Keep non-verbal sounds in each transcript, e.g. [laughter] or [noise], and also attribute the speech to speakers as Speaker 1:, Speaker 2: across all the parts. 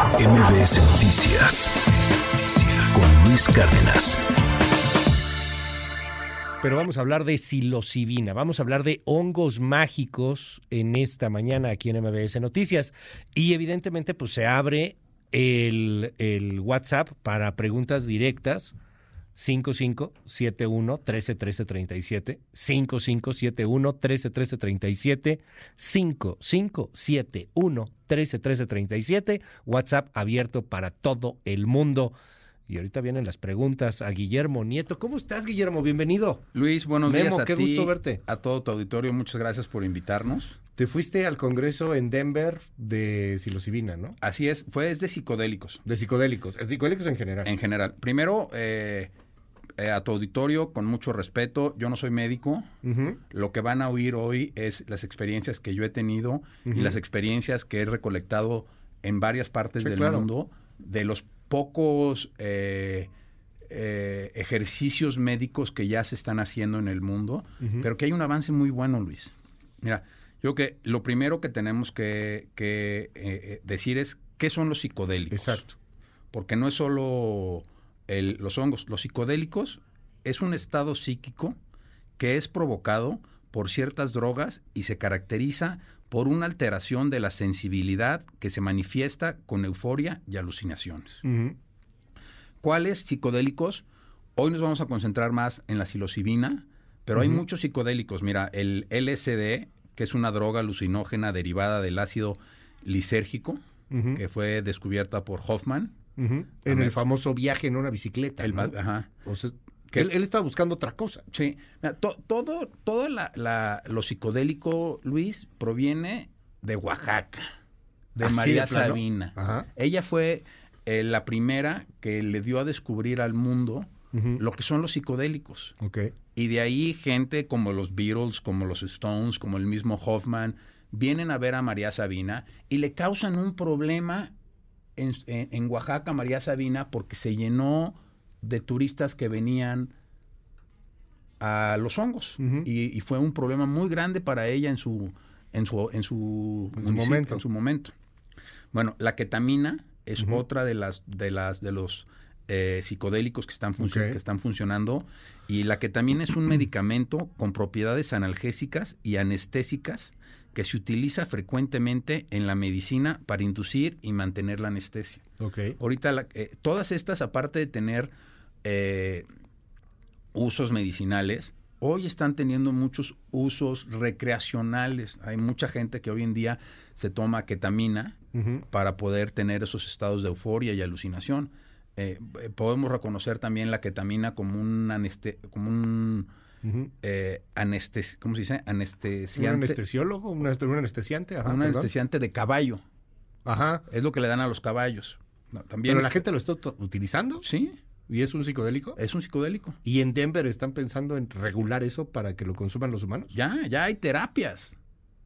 Speaker 1: MBS Noticias con Luis Cárdenas.
Speaker 2: Pero vamos a hablar de psilocibina, vamos a hablar de hongos mágicos en esta mañana aquí en MBS Noticias. Y evidentemente pues se abre el, el WhatsApp para preguntas directas 5571 131337 5571 131337 5571 131337 WhatsApp abierto para todo el mundo. Y ahorita vienen las preguntas a Guillermo Nieto. ¿Cómo estás, Guillermo? Bienvenido.
Speaker 3: Luis, buenos días a
Speaker 2: qué
Speaker 3: ti,
Speaker 2: gusto verte.
Speaker 3: a todo tu auditorio. Muchas gracias por invitarnos.
Speaker 2: Te fuiste al congreso en Denver de psilocibina, ¿no?
Speaker 3: Así es, fue es de psicodélicos
Speaker 2: De psicodélicos, es psicodélicos en general.
Speaker 3: en general. Primero, eh, eh, a tu auditorio, con mucho respeto, yo no soy médico. Lo que van a oír hoy es las experiencias que yo he tenido y las experiencias que he recolectado en varias partes
Speaker 2: Sí,
Speaker 3: del
Speaker 2: claro.
Speaker 3: mundo de los pocos eh, eh, ejercicios médicos que ya se están haciendo en el mundo, pero que hay un avance muy bueno, Luis. Mira, yo creo que lo primero que tenemos que, que, eh, eh, decir es qué son los psicodélicos.
Speaker 2: Exacto.
Speaker 3: Porque no es solo el- los hongos. Los psicodélicos es un estado psíquico que es provocado por ciertas drogas y se caracteriza por una alteración de la sensibilidad que se manifiesta con euforia y alucinaciones. ¿Cuáles psicodélicos? Hoy nos vamos a concentrar más en la psilocibina, pero hay muchos psicodélicos. Mira, el LSD, que es una droga alucinógena derivada del ácido lisérgico, que fue descubierta por Hoffman.
Speaker 2: En el famoso viaje en una bicicleta.
Speaker 3: El
Speaker 2: ¿no?
Speaker 3: ma- ajá.
Speaker 2: O sea,
Speaker 3: Que-
Speaker 2: él, él estaba buscando otra cosa.
Speaker 3: Sí, Mira, to- todo, todo la, la- lo psicodélico, Luis, proviene de Oaxaca, de
Speaker 2: ¿Así
Speaker 3: María? Sabina.
Speaker 2: Ajá.
Speaker 3: Ella fue eh, la primera que le dio a descubrir al mundo lo que son los psicodélicos.
Speaker 2: Ok.
Speaker 3: Y de ahí gente como los Beatles, como los Stones, como el mismo Hoffman, vienen a ver a María Sabina y le causan un problema en, en- en Oaxaca, María Sabina, porque se llenó de turistas que venían a los hongos. Y, y fue un problema muy grande para ella en su, en su, en su,
Speaker 2: En su
Speaker 3: municipio,
Speaker 2: momento.
Speaker 3: en su momento. Bueno, la ketamina es otra de las, de las, de los eh, psicodélicos que están, funcio-
Speaker 2: Ok.
Speaker 3: que están funcionando. Y la ketamina es un medicamento con propiedades analgésicas y anestésicas que se utiliza frecuentemente en la medicina para inducir y mantener la anestesia.
Speaker 2: Ok.
Speaker 3: Ahorita, la- eh, todas estas, aparte de tener eh, usos medicinales, hoy están teniendo muchos usos recreacionales. Hay mucha gente que hoy en día se toma ketamina para poder tener esos estados de euforia y alucinación. Eh, eh, podemos reconocer también la ketamina como un, aneste como un
Speaker 2: Ujú.
Speaker 3: eh, anestes ¿cómo se dice?
Speaker 2: ¿Un
Speaker 3: Anestesiante.
Speaker 2: anestesiólogo? ¿Un, anest- un anestesiante? Ajá,
Speaker 3: un anestesiante de caballo.
Speaker 2: Ajá.
Speaker 3: Es lo que le dan a los caballos. No, también
Speaker 2: Pero la
Speaker 3: es-
Speaker 2: gente lo está ut- utilizando
Speaker 3: Sí,
Speaker 2: y es un psicodélico.
Speaker 3: es un psicodélico.
Speaker 2: Y en Denver están pensando en regular eso para que lo consuman los humanos.
Speaker 3: Ya, ya hay terapias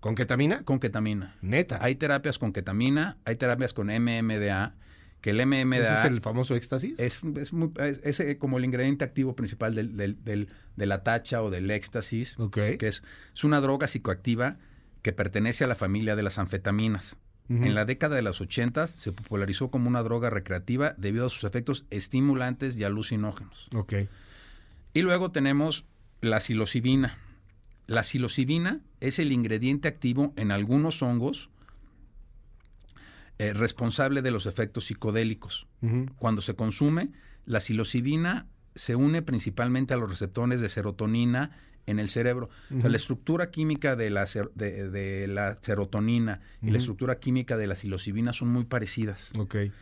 Speaker 2: ¿Con ketamina?
Speaker 3: con ketamina.
Speaker 2: Neta.
Speaker 3: Hay terapias con ketamina, hay terapias con MMDA, que el
Speaker 2: ¿Ese
Speaker 3: MMDA
Speaker 2: es el famoso éxtasis?
Speaker 3: es, es muy- es- es, eh, como el ingrediente activo principal del, del- del- de la tacha o del éxtasis,
Speaker 2: Ok.
Speaker 3: que es, es una droga psicoactiva que pertenece a la familia de las anfetaminas. En la década de los 80 se popularizó como una droga recreativa debido a sus efectos estimulantes y alucinógenos.
Speaker 2: Ok.
Speaker 3: Y luego tenemos la psilocibina. La psilocibina es el ingrediente activo en algunos hongos eh, responsable de los efectos psicodélicos. Cuando se consume, la psilocibina se une principalmente a los receptores de serotonina en el cerebro. O sea,
Speaker 2: Ujú.
Speaker 3: la estructura química de la, ser- de, de la serotonina y la estructura química de la psilocibina son muy parecidas.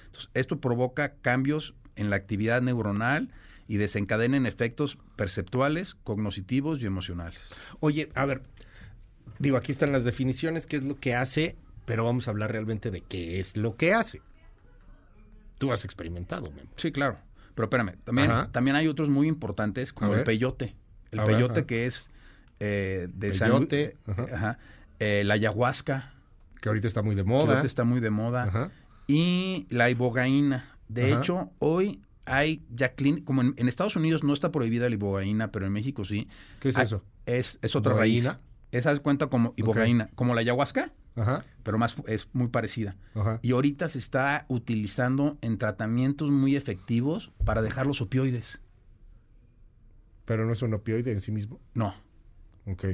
Speaker 3: Entonces, esto provoca cambios en la actividad neuronal y desencadena efectos perceptuales, cognitivos y emocionales.
Speaker 2: Oye, a ver, digo, aquí están las definiciones, qué es lo que hace, pero vamos a hablar realmente de qué es lo que hace. Tú has experimentado, Memo.
Speaker 3: Sí, claro. Pero espérame, también,
Speaker 2: Ajá.
Speaker 3: también hay otros muy importantes como el peyote. El
Speaker 2: A
Speaker 3: peyote que es eh, de San
Speaker 2: Peyote, ajá.
Speaker 3: ajá. Eh, la ayahuasca,
Speaker 2: Que ahorita está muy de
Speaker 3: que
Speaker 2: moda.
Speaker 3: ahorita está muy de moda.
Speaker 2: Ajá.
Speaker 3: Y la ibogaína. De hecho, hoy hay ya clín- como en, en Estados Unidos no está prohibida la ibogaína, pero en México sí.
Speaker 2: ¿Qué es
Speaker 3: Ah,
Speaker 2: eso?
Speaker 3: Es, es otra
Speaker 2: ¿Ibogaína?
Speaker 3: raíz. Esa es cuenta como ibogaína. Como la ayahuasca,
Speaker 2: Ajá.
Speaker 3: pero más es muy parecida.
Speaker 2: Ajá.
Speaker 3: Y ahorita se está utilizando en tratamientos muy efectivos para dejar los opioides.
Speaker 2: Pero no es un opioide en sí mismo.
Speaker 3: No,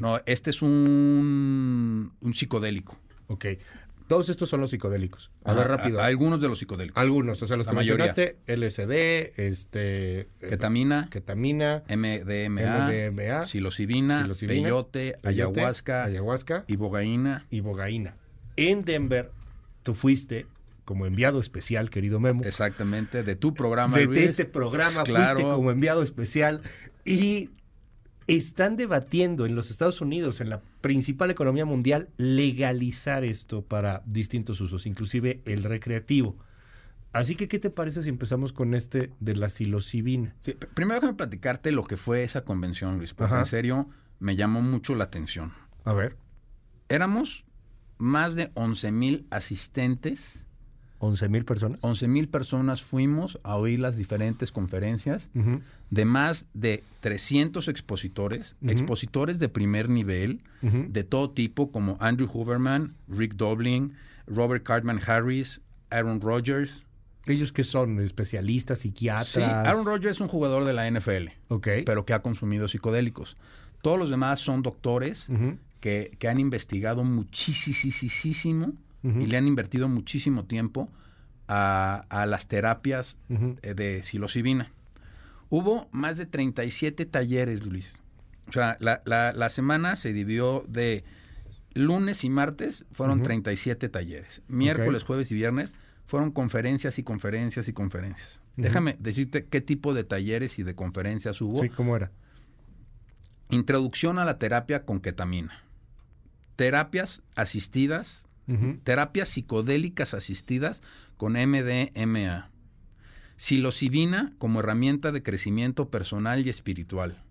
Speaker 3: no, este es un, un psicodélico.
Speaker 2: Ok. Todos estos son los psicodélicos. A ver,
Speaker 3: Ajá,
Speaker 2: rápido.
Speaker 3: a- algunos de los psicodélicos.
Speaker 2: Algunos, o sea, los
Speaker 3: La
Speaker 2: que
Speaker 3: mayoría.
Speaker 2: mencionaste, LSD, este,
Speaker 3: Ketamina,
Speaker 2: ketamina,
Speaker 3: MDMA,
Speaker 2: MDMA,
Speaker 3: psilocibina,
Speaker 2: psilocibina,
Speaker 3: peyote,
Speaker 2: peyote,
Speaker 3: ayahuasca,
Speaker 2: ayahuasca
Speaker 3: ibogaína.
Speaker 2: y bogaína. En Denver, tú fuiste como enviado especial, querido Memo.
Speaker 3: Exactamente, de tu programa,
Speaker 2: de,
Speaker 3: Luis.
Speaker 2: de este programa
Speaker 3: Claro.
Speaker 2: fuiste como enviado especial y están debatiendo en los Estados Unidos, en la principal economía mundial, legalizar esto para distintos usos, inclusive el recreativo. Así que, ¿qué te parece si empezamos con este de la psilocibina?
Speaker 3: Sí, primero déjame platicarte lo que fue esa convención, Luis, porque
Speaker 2: Ajá.
Speaker 3: en serio me llamó mucho la atención.
Speaker 2: A ver,
Speaker 3: Éramos más de 11 mil asistentes,
Speaker 2: 11 mil personas.
Speaker 3: 11 mil personas fuimos a oír las diferentes conferencias de más de 300 expositores, expositores de primer nivel, de todo tipo, como Andrew Hooverman, Rick Doblin, Robert Cartman Harris, Aaron Rodgers.
Speaker 2: Ellos que son especialistas, psiquiatras.
Speaker 3: Sí, Aaron Rodgers es un jugador de la NFL,
Speaker 2: Ok.
Speaker 3: pero que ha consumido psicodélicos. Todos los demás son doctores que, que han investigado muchísimo Y le han invertido muchísimo tiempo a, a las terapias eh, de psilocibina. Hubo más de 37 talleres, Luis. O sea, la, la- la semana se dividió de lunes y martes, fueron
Speaker 2: Ujú.
Speaker 3: 37 talleres. Miércoles, jueves y viernes fueron conferencias y conferencias y conferencias. Déjame decirte qué tipo de talleres y de conferencias hubo.
Speaker 2: Sí, ¿cómo era?
Speaker 3: Introducción a la terapia con ketamina. Terapias asistidas, Terapias psicodélicas asistidas con MDMA. Psilocibina como herramienta de crecimiento personal y espiritual.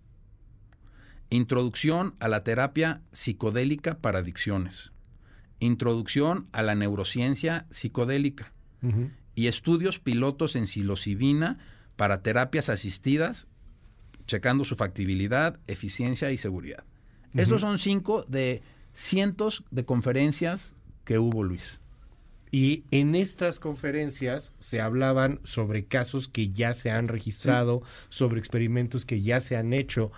Speaker 3: Introducción a la terapia psicodélica para adicciones. Introducción a la neurociencia psicodélica. Y estudios pilotos en psilocibina para terapias asistidas, checando su factibilidad, eficiencia y seguridad. Estos son cinco de cientos de conferencias que hubo, Luis.
Speaker 2: Y en estas conferencias se hablaban sobre casos que ya se han registrado, sobre experimentos que ya se han hecho.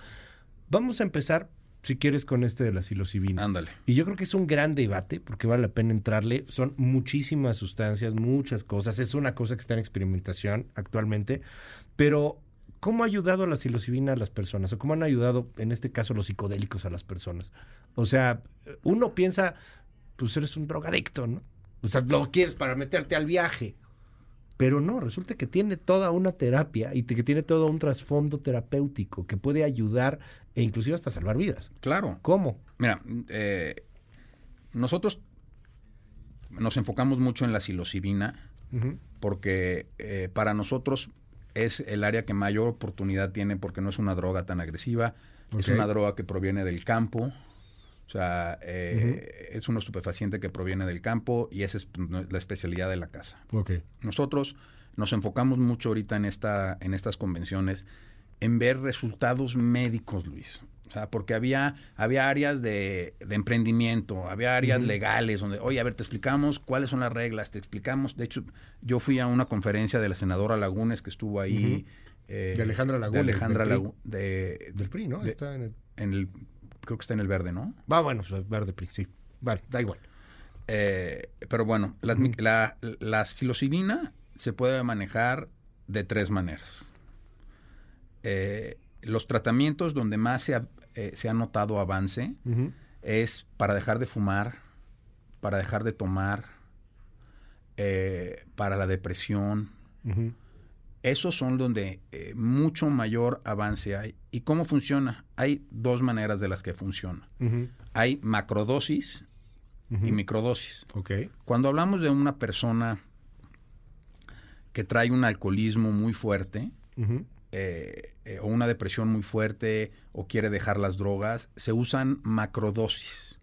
Speaker 2: Vamos a empezar, si quieres, con este de la psilocibina.
Speaker 3: Ándale.
Speaker 2: Y yo creo que es un gran debate porque vale la pena entrarle. Son muchísimas sustancias, muchas cosas. Es una cosa que está en experimentación actualmente. Pero, ¿cómo ha ayudado la psilocibina a las personas? ¿O cómo han ayudado, en este caso, los psicodélicos a las personas? O sea, uno piensa, pues eres un drogadicto, ¿no? O sea, lo quieres para meterte al viaje. Pero no, resulta que tiene toda una terapia y que tiene todo un trasfondo terapéutico que puede ayudar e inclusive hasta salvar vidas.
Speaker 3: Claro.
Speaker 2: ¿Cómo?
Speaker 3: Mira, eh, nosotros nos enfocamos mucho en la psilocibina porque eh, para nosotros es el área que mayor oportunidad tiene porque no es una droga tan agresiva, es una droga que proviene del campo, o sea, eh, es un estupefaciente que proviene del campo y esa es la especialidad de la casa.
Speaker 2: Ok.
Speaker 3: Nosotros nos enfocamos mucho ahorita en, esta, en estas convenciones en ver resultados médicos, Luis. O sea, porque había, había áreas de, de emprendimiento, había áreas legales donde, oye, a ver, te explicamos cuáles son las reglas, te explicamos. De hecho, yo fui a una conferencia de la senadora Lagunes que estuvo ahí. eh,
Speaker 2: De Alejandra Lagunes,
Speaker 3: De Alejandra
Speaker 2: del PRI.
Speaker 3: Lagu- de-
Speaker 2: Del PRI, ¿no?
Speaker 3: de-
Speaker 2: Está en el...
Speaker 3: en el, creo que está en el verde, ¿no?
Speaker 2: Va, bueno, pues, verde sí. Vale, da igual.
Speaker 3: Eh, pero bueno, la,
Speaker 2: Ujú.
Speaker 3: la, la psilocibina se puede manejar de tres maneras. Eh, los tratamientos donde más se ha, eh, se ha notado avance
Speaker 2: Ujú.
Speaker 3: es para dejar de fumar, para dejar de tomar, eh, para la depresión.
Speaker 2: Ujú.
Speaker 3: Esos son donde eh, mucho mayor avance hay. ¿Y cómo funciona? Hay dos maneras de las que funciona. Hay macrodosis y microdosis.
Speaker 2: Ok.
Speaker 3: Cuando hablamos de una persona que trae un alcoholismo muy fuerte, eh, eh, o una depresión muy fuerte, o quiere dejar las drogas, se usan macrodosis.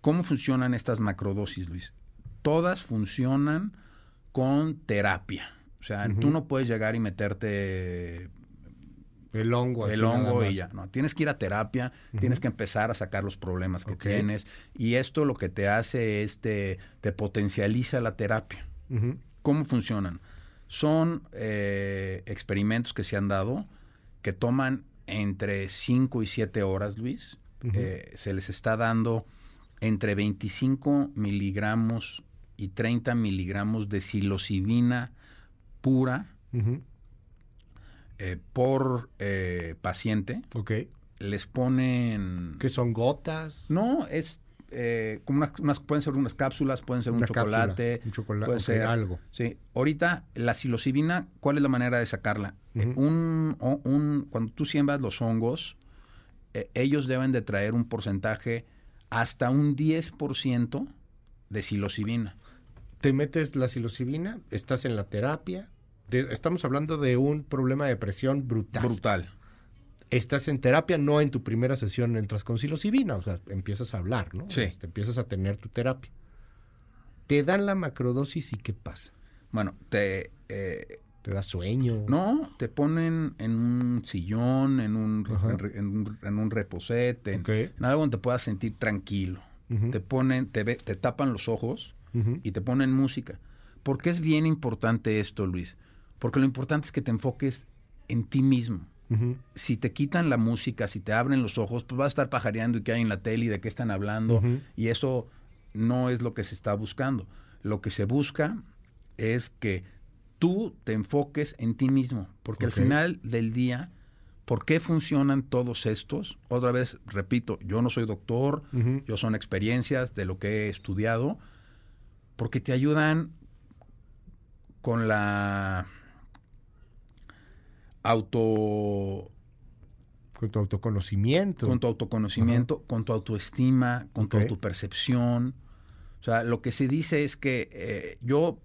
Speaker 3: ¿Cómo funcionan estas macrodosis, Luis? Todas funcionan con terapia. O sea, tú no puedes llegar y meterte
Speaker 2: El hongo.
Speaker 3: el hongo y ya. No, tienes que ir a terapia, tienes que empezar a sacar los problemas que tienes. Y esto lo que te hace es te, te potencializa la terapia. ¿Cómo funcionan? Son eh, experimentos que se han dado que toman entre 5 y 7 horas, Luis. Eh, se les está dando entre 25 miligramos y 30 miligramos de psilocibina pura eh, por eh, paciente.
Speaker 2: Ok.
Speaker 3: Les ponen...
Speaker 2: ¿Qué son gotas?
Speaker 3: No, es eh, como unas, pueden ser unas cápsulas, pueden ser un chocolate.
Speaker 2: un chocolate,
Speaker 3: puede ser
Speaker 2: algo.
Speaker 3: Sí. Ahorita, la psilocibina, ¿cuál es la manera de sacarla? un, un, cuando tú siembras los hongos, ellos deben de traer un porcentaje hasta un 10% de psilocibina.
Speaker 2: Te metes la psilocibina, estás en la terapia, estamos hablando de un problema de depresión brutal.
Speaker 3: Brutal.
Speaker 2: Estás en terapia, no en tu primera sesión entras con psilocibina, o sea, empiezas a hablar, ¿no?
Speaker 3: Sí.
Speaker 2: Este, empiezas a tener tu terapia. Te dan la macrodosis y ¿qué pasa?
Speaker 3: Bueno, te... Eh,
Speaker 2: ¿Te da sueño?
Speaker 3: No, te ponen en un sillón, en un, en, un, reposete, en, algo donde te puedas sentir tranquilo. Te ponen, te, te tapan los ojos y te ponen música. ¿Por qué es bien importante esto, Luis? Porque lo importante es que te enfoques en ti mismo. Si te quitan la música, si te abren los ojos, pues vas a estar pajareando y qué hay en la tele y de qué están hablando. Y eso no es lo que se está buscando. Lo que se busca es que tú te enfoques en ti mismo. Porque al final del día, ¿por qué funcionan todos estos? Otra vez, repito, yo no soy doctor, yo son experiencias de lo que he estudiado, porque te ayudan con la auto...
Speaker 2: Con tu autoconocimiento.
Speaker 3: Con tu autoconocimiento, con tu autoestima, con tu autopercepción. O sea, lo que se dice es que eh, yo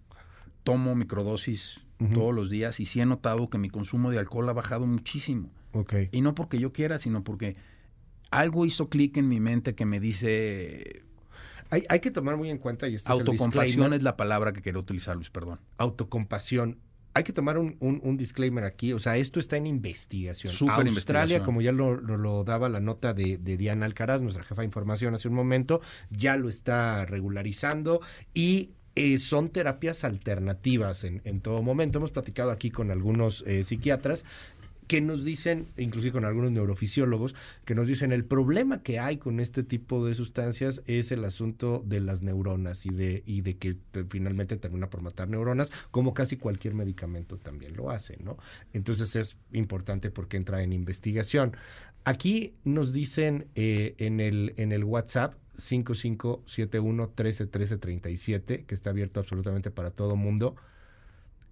Speaker 3: tomo microdosis todos los días y sí he notado que mi consumo de alcohol ha bajado muchísimo.
Speaker 2: Okay.
Speaker 3: Y no porque yo quiera, sino porque algo hizo clic en mi mente que me dice...
Speaker 2: Hay, hay que tomar muy en cuenta, y este
Speaker 3: Autocompasión es, la palabra que quiero utilizar, Luis, perdón.
Speaker 2: Autocompasión hay que tomar un, un, disclaimer aquí. O sea, esto está en investigación.
Speaker 3: Super
Speaker 2: Australia, como ya lo, lo, daba la nota de, de, Diana Alcaraz, nuestra jefa de información hace un momento, ya lo está regularizando y eh, son terapias alternativas en, en, todo momento. Hemos platicado aquí con algunos eh, psiquiatras que nos dicen, inclusive con algunos neurofisiólogos, que nos dicen el problema que hay con este tipo de sustancias es el asunto de las neuronas y de, y de que finalmente termina por matar neuronas, como casi cualquier medicamento también lo hace, ¿no? Entonces es importante porque entra en investigación. Aquí nos dicen eh, en, el, en el WhatsApp 5571 131337, que está abierto absolutamente para todo mundo.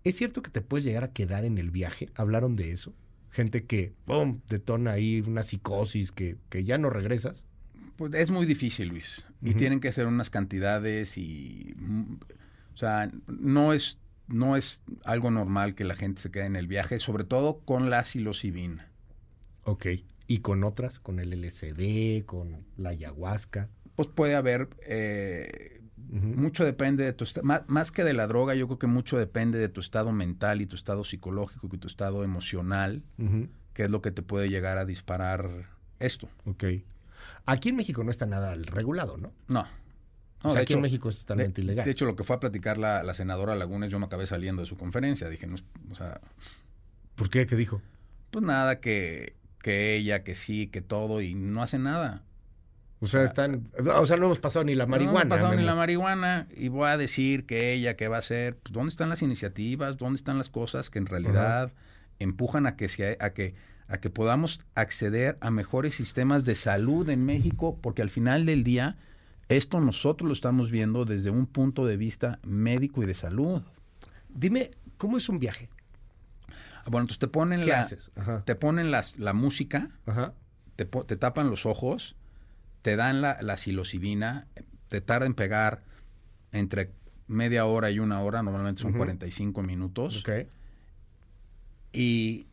Speaker 2: ¿Es cierto que te puedes llegar a quedar en el viaje? ¿Hablaron de eso? Gente que, ¡pum!, detona ahí una psicosis que, que ya no regresas?
Speaker 3: Pues es muy difícil, Luis. Y tienen que ser unas cantidades y... Mm, o sea, no es, no es algo normal que la gente se quede en el viaje, sobre todo con la psilocibina.
Speaker 2: Ok. ¿Y con otras? ¿Con el LSD? ¿Con la ayahuasca?
Speaker 3: Pues puede haber... Eh, mucho depende de tu más, más que de la droga, yo creo que mucho depende de tu estado mental y tu estado psicológico y tu estado emocional, que es lo que te puede llegar a disparar esto.
Speaker 2: Ok. Aquí en México no está nada regulado, ¿no?
Speaker 3: No.
Speaker 2: o sea, aquí en México es totalmente ilegal.
Speaker 3: De hecho, lo que fue a platicar la, la, senadora Lagunes, yo me acabé saliendo de su conferencia. Dije, no, o sea...
Speaker 2: ¿Por qué? ¿Qué dijo?
Speaker 3: Pues nada, que, que ella, que sí, que todo, y no hace nada.
Speaker 2: O sea, están, o sea, no hemos pasado ni la marihuana. No
Speaker 3: hemos pasado ni la marihuana y voy a decir que ella, ¿qué va a hacer? Pues, ¿Dónde están las iniciativas? ¿Dónde están las cosas que en realidad empujan a que, se, a, que, a que podamos acceder a mejores sistemas de salud en México? Porque al final del día, esto nosotros lo estamos viendo desde un punto de vista médico y de salud.
Speaker 2: Dime, ¿cómo es un viaje?
Speaker 3: Bueno, entonces te ponen, la, Te ponen las, la música, Te, te tapan los ojos te dan la, la psilocibina, te tarda en pegar entre media hora y una hora, normalmente son 45 minutos. Y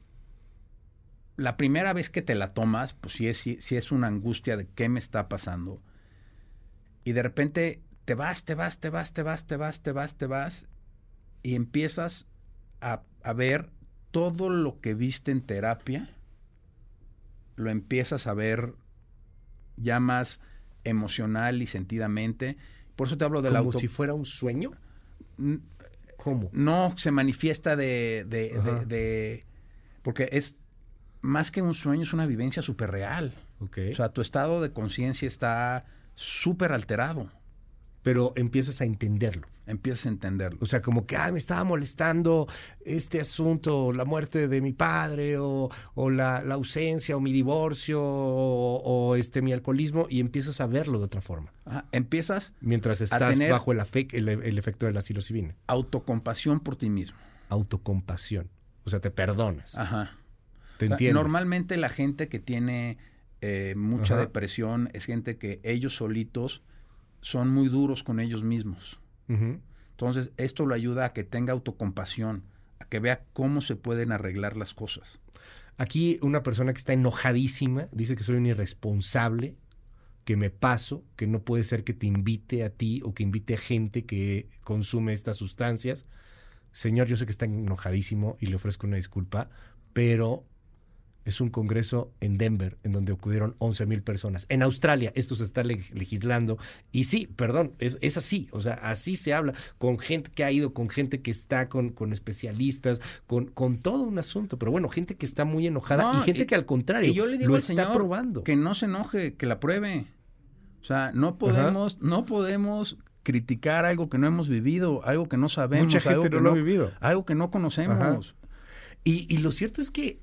Speaker 3: la primera vez que te la tomas, pues sí es, sí, es una angustia de qué me está pasando. Y de repente te vas, te vas, te vas, te vas, te vas, te vas, te vas, y empiezas a, a ver todo lo que viste en terapia lo empiezas a ver ya más emocional y sentidamente. Por eso te hablo del
Speaker 2: ¿Como
Speaker 3: auto.
Speaker 2: si fuera un sueño? ¿Cómo?
Speaker 3: No se manifiesta de, de- de- de- Porque es más que un sueño, es una vivencia súper real. O sea, tu estado de conciencia está súper alterado.
Speaker 2: Pero empiezas a entenderlo.
Speaker 3: Empiezas a entenderlo.
Speaker 2: O sea, como que, ah, me estaba molestando este asunto, la muerte de mi padre, o, o la, la ausencia, o mi divorcio, o, o, este mi alcoholismo, y empiezas a verlo de otra forma.
Speaker 3: Ajá. Empiezas
Speaker 2: Mientras estás
Speaker 3: tener-
Speaker 2: bajo el, afe- el, el efecto de la psilocibina.
Speaker 3: autocompasión por ti mismo.
Speaker 2: Autocompasión. O sea, te perdonas.
Speaker 3: Ajá.
Speaker 2: te
Speaker 3: O sea,
Speaker 2: entiendes.
Speaker 3: Normalmente la gente que tiene eh, mucha
Speaker 2: Ajá.
Speaker 3: depresión es gente que ellos solitos son muy duros con ellos mismos. Entonces, esto lo ayuda a que tenga autocompasión, a que vea cómo se pueden arreglar las cosas.
Speaker 2: Aquí una persona que está enojadísima dice que soy un irresponsable, que me paso, que no puede ser que te invite a ti o que invite a gente que consume estas sustancias. Señor, yo sé que está enojadísimo y le ofrezco una disculpa, pero es un congreso en Denver en donde acudieron 11 mil personas. En Australia esto se está leg- legislando y sí, perdón, es, es así, o sea, así se habla con gente que ha ido, con gente que está, con, con especialistas, con, con todo un asunto, pero bueno, gente que está muy enojada
Speaker 3: No,
Speaker 2: y gente
Speaker 3: y-
Speaker 2: que al contrario
Speaker 3: Y yo le digo
Speaker 2: lo
Speaker 3: al
Speaker 2: está probando.
Speaker 3: que no se enoje, que la pruebe. O sea, no podemos, no podemos criticar algo que no hemos vivido, algo que no sabemos,
Speaker 2: Mucha
Speaker 3: algo
Speaker 2: gente
Speaker 3: que
Speaker 2: no lo ha vivido.
Speaker 3: algo que no conocemos.
Speaker 2: Y, y lo cierto es que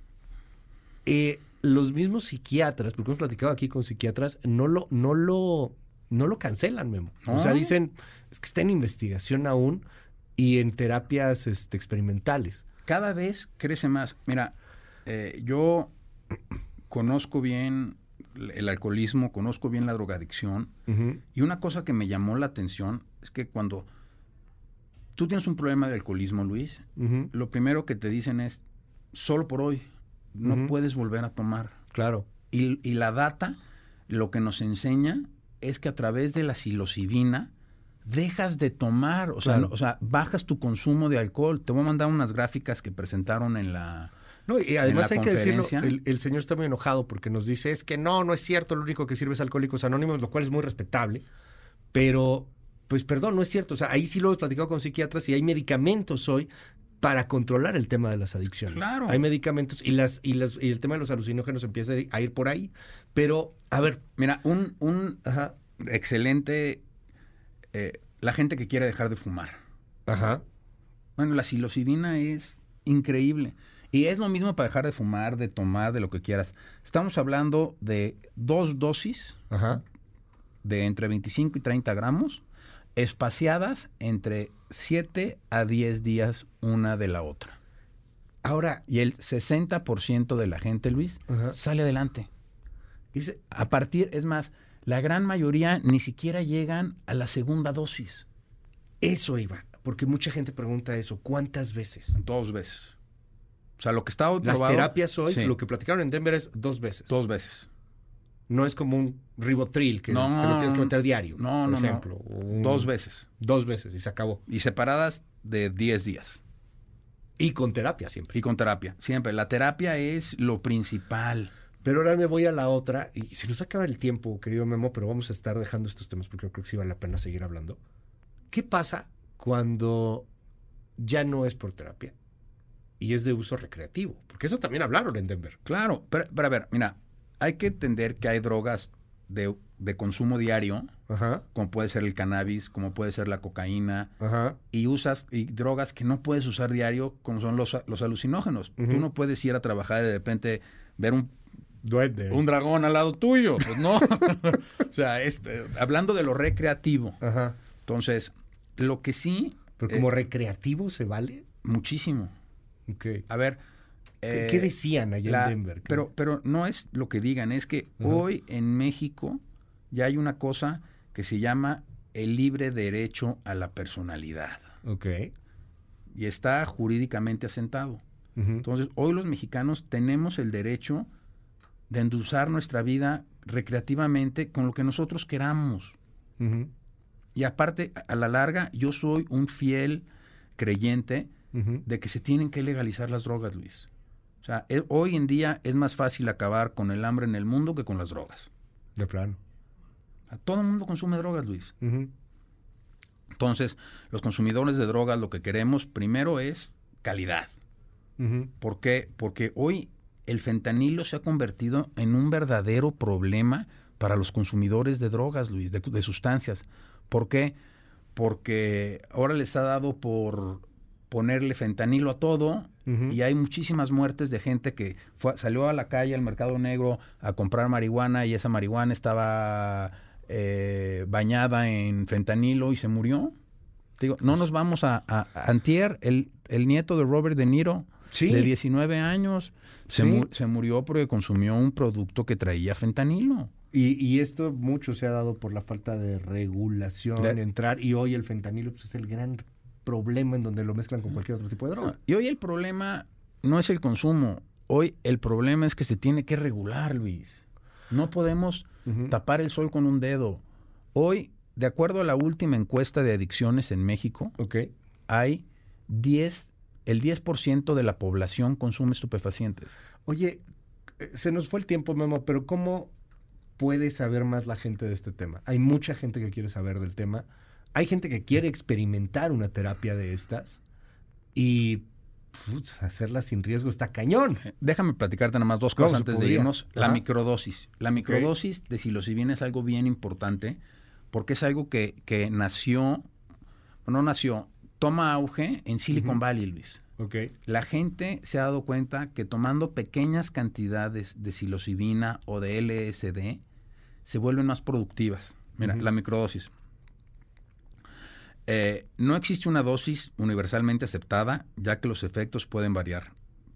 Speaker 2: eh, los mismos psiquiatras, porque hemos platicado aquí con psiquiatras, no lo, no lo, no lo cancelan, Memo. O sea,
Speaker 3: No.
Speaker 2: dicen, es que está en investigación aún y en terapias este, experimentales.
Speaker 3: Cada vez crece más. Mira, eh, yo conozco bien el alcoholismo, conozco bien la drogadicción. Y una cosa que me llamó la atención es que cuando tú tienes un problema de alcoholismo, Luis, lo primero que te dicen es, solo por hoy, no puedes volver a tomar.
Speaker 2: Claro.
Speaker 3: Y, y la data lo que nos enseña es que a través de la psilocibina dejas de tomar, o sea, o sea, bajas tu consumo de alcohol. Te voy a mandar unas gráficas que presentaron en la...
Speaker 2: No, y además hay que decirlo, el, el señor está muy enojado porque nos dice, es que no, no es cierto, lo único que sirve es Alcohólicos Anónimos, lo cual es muy respetable, pero, pues perdón, no es cierto. O sea, ahí sí lo hemos platicado con psiquiatras y hay medicamentos hoy para controlar el tema de las adicciones.
Speaker 3: Claro.
Speaker 2: Hay medicamentos y, las, y, las, y el tema de los alucinógenos empieza a ir por ahí, pero, a ver,
Speaker 3: Mira, un, un
Speaker 2: ajá,
Speaker 3: excelente... eh, la gente que quiere dejar de fumar.
Speaker 2: ajá,
Speaker 3: Bueno, la psilocibina es increíble. Y es lo mismo para dejar de fumar, de tomar, de lo que quieras. Estamos hablando de dos dosis
Speaker 2: ajá,
Speaker 3: de entre 25 y 30 gramos, espaciadas entre 7 a 10 días una de la otra.
Speaker 2: Ahora,
Speaker 3: Y el 60% de la gente, Luis, sale adelante.
Speaker 2: dice,
Speaker 3: A partir, es más, la gran mayoría ni siquiera llegan a la segunda dosis.
Speaker 2: eso iba, porque mucha gente pregunta eso, ¿cuántas veces?
Speaker 3: Dos veces. O sea, lo que está hoy
Speaker 2: Las
Speaker 3: probado-
Speaker 2: terapias hoy,
Speaker 3: Sí,
Speaker 2: lo que platicaron en Denver es dos veces.
Speaker 3: Dos veces.
Speaker 2: No es como un ribotril que
Speaker 3: No,
Speaker 2: te lo tienes que meter diario.
Speaker 3: no,
Speaker 2: por
Speaker 3: no,
Speaker 2: ejemplo. un-
Speaker 3: Dos veces.
Speaker 2: Dos veces y se acabó.
Speaker 3: Y separadas de 10 días.
Speaker 2: Y con terapia siempre.
Speaker 3: Y con terapia. Siempre. La terapia es lo principal.
Speaker 2: Pero ahora me voy a la otra y se nos va a acabar el tiempo, querido Memo, pero vamos a estar dejando estos temas porque yo creo que sí vale la pena seguir hablando. ¿Qué pasa cuando ya no es por terapia y es de uso recreativo? Porque eso también hablaron en Denver.
Speaker 3: Claro. Pero, pero a ver, mira, hay que entender que hay drogas de, de consumo diario,
Speaker 2: Ajá,
Speaker 3: como puede ser el cannabis, como puede ser la cocaína,
Speaker 2: ajá.
Speaker 3: y usas y drogas que no puedes usar diario, como son los, los alucinógenos.
Speaker 2: Ujú.
Speaker 3: Tú no puedes ir a trabajar y de repente ver un
Speaker 2: Duende.
Speaker 3: un dragón al lado tuyo. Pues no. [laughs] o sea, es, eh, hablando de lo recreativo.
Speaker 2: Ajá.
Speaker 3: Entonces, lo que sí,
Speaker 2: Pero
Speaker 3: Eh,
Speaker 2: como recreativo se vale.
Speaker 3: muchísimo.
Speaker 2: Ok.
Speaker 3: A ver.
Speaker 2: ¿Qué,
Speaker 3: eh,
Speaker 2: qué decían allá
Speaker 3: la-
Speaker 2: en Denver?
Speaker 3: Pero, pero no es lo que digan, es que hoy en México ya hay una cosa que se llama el libre derecho a la personalidad.
Speaker 2: Ok.
Speaker 3: Y está jurídicamente asentado. Entonces, hoy los mexicanos tenemos el derecho de endulzar nuestra vida recreativamente con lo que nosotros queramos. Y aparte, a- la larga, yo soy un fiel creyente de que se tienen que legalizar las drogas, Luis. O sea, hoy en día es más fácil acabar con el hambre en el mundo que con las drogas.
Speaker 2: De plano.
Speaker 3: O sea, todo el mundo consume drogas, Luis. Entonces, los consumidores de drogas lo que queremos primero es calidad. ¿Por qué? Porque hoy el fentanilo se ha convertido en un verdadero problema para los consumidores de drogas, Luis, de, de sustancias. ¿Por qué? Porque ahora les ha dado por ponerle fentanilo a todo y hay muchísimas muertes de gente que fue- salió a la calle, al mercado negro, a comprar marihuana y esa marihuana estaba eh, bañada en fentanilo y se murió. Digo, no nos vamos a, a- a Antier, el, el nieto de Robert De Niro,
Speaker 2: Sí.
Speaker 3: de 19 años, se,
Speaker 2: Sí.
Speaker 3: mu- se murió porque consumió un producto que traía fentanilo.
Speaker 2: Y, y esto mucho se ha dado por la falta de regulación,
Speaker 3: De-
Speaker 2: entrar, y hoy el fentanilo pues, es el gran problema en donde lo mezclan con cualquier otro tipo de droga.
Speaker 3: Y hoy el problema no es el consumo, hoy el problema es que se tiene que regular, Luis. No podemos tapar el sol con un dedo. Hoy, de acuerdo a la última encuesta de adicciones en México, hay 10, el 10% de la población consume estupefacientes.
Speaker 2: Oye, eh, se nos fue el tiempo, Memo, pero ¿cómo puede saber más la gente de este tema? Hay mucha gente que quiere saber del tema. Hay gente que quiere experimentar una terapia de estas y putz, hacerla sin riesgo está cañón.
Speaker 3: Eh, Déjame platicarte nada más dos
Speaker 2: ¿Cómo
Speaker 3: cosas antes de irnos. La
Speaker 2: Ajá.
Speaker 3: microdosis. La microdosis de psilocibina es algo bien importante porque es algo que, que nació, no nació, toma auge en Silicon. Valley, Luis.
Speaker 2: Ok.
Speaker 3: La gente se ha dado cuenta que tomando pequeñas cantidades de psilocibina o de LSD se vuelven más productivas. Mira, la microdosis. Eh, no existe una dosis universalmente aceptada, ya que los efectos pueden variar.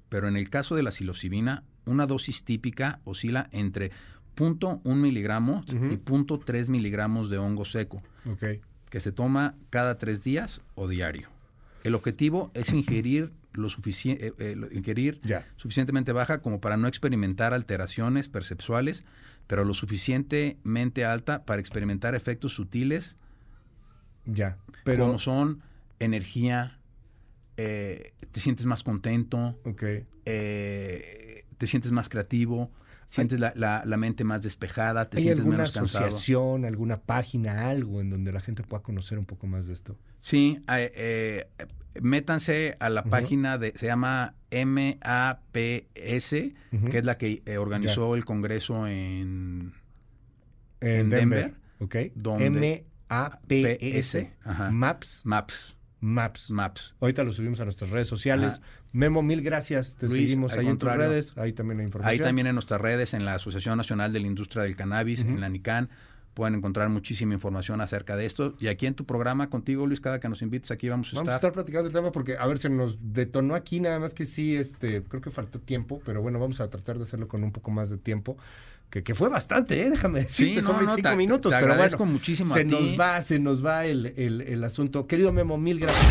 Speaker 3: Pero en el caso de la psilocibina, una dosis típica oscila entre 0.1 miligramos
Speaker 2: Ujú.
Speaker 3: y 0.3 miligramos de hongo seco
Speaker 2: Ok.
Speaker 3: que se toma cada tres días o diario. El objetivo es ingerir lo sufici- eh, eh, lo- ingerir suficientemente baja como para no experimentar alteraciones perceptuales, pero lo suficientemente alta para experimentar efectos sutiles
Speaker 2: Ya. Pero.
Speaker 3: como son energía, eh, te sientes más contento,
Speaker 2: Ok.
Speaker 3: eh, te sientes más creativo, sientes la, la- la mente más despejada, te
Speaker 2: ¿Hay
Speaker 3: sientes
Speaker 2: alguna
Speaker 3: menos cansado.
Speaker 2: asociación, alguna página, algo en donde la gente pueda conocer un poco más de esto?
Speaker 3: Sí, eh, métanse a la página de, se llama MAPS,
Speaker 2: Ujú.
Speaker 3: que es la que organizó el Congreso en
Speaker 2: En
Speaker 3: en Denver,
Speaker 2: Ok.
Speaker 3: donde- Ajá.
Speaker 2: Maps.
Speaker 3: MAPS.
Speaker 2: Maps.
Speaker 3: MAPS.
Speaker 2: Ahorita lo subimos a nuestras redes sociales.
Speaker 3: Ajá.
Speaker 2: Memo, mil gracias. Te
Speaker 3: Luis,
Speaker 2: seguimos ahí en tus redes. Ahí también hay información.
Speaker 3: Ahí también en nuestras redes, en la Asociación Nacional de la Industria del Cannabis, en la NICAN, pueden encontrar muchísima información acerca de esto. Y aquí en tu programa contigo, Luis, cada que nos invites aquí vamos a
Speaker 2: Vamos a
Speaker 3: estar.
Speaker 2: estar platicando el tema porque, a ver, se nos detonó aquí, nada más que sí, este, creo que faltó tiempo, pero bueno, vamos a tratar de hacerlo con un poco más de tiempo, que, que fue bastante, ¿eh? déjame decirte,
Speaker 3: Sí,
Speaker 2: son
Speaker 3: no, no,
Speaker 2: 25
Speaker 3: te-
Speaker 2: minutos,
Speaker 3: te
Speaker 2: pero
Speaker 3: agradezco
Speaker 2: bueno,
Speaker 3: muchísimo
Speaker 2: se
Speaker 3: a ti.
Speaker 2: nos va, se nos va el, el, el asunto. Querido Memo, mil gracias.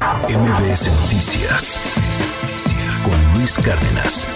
Speaker 1: MBS Noticias con Luis Cárdenas.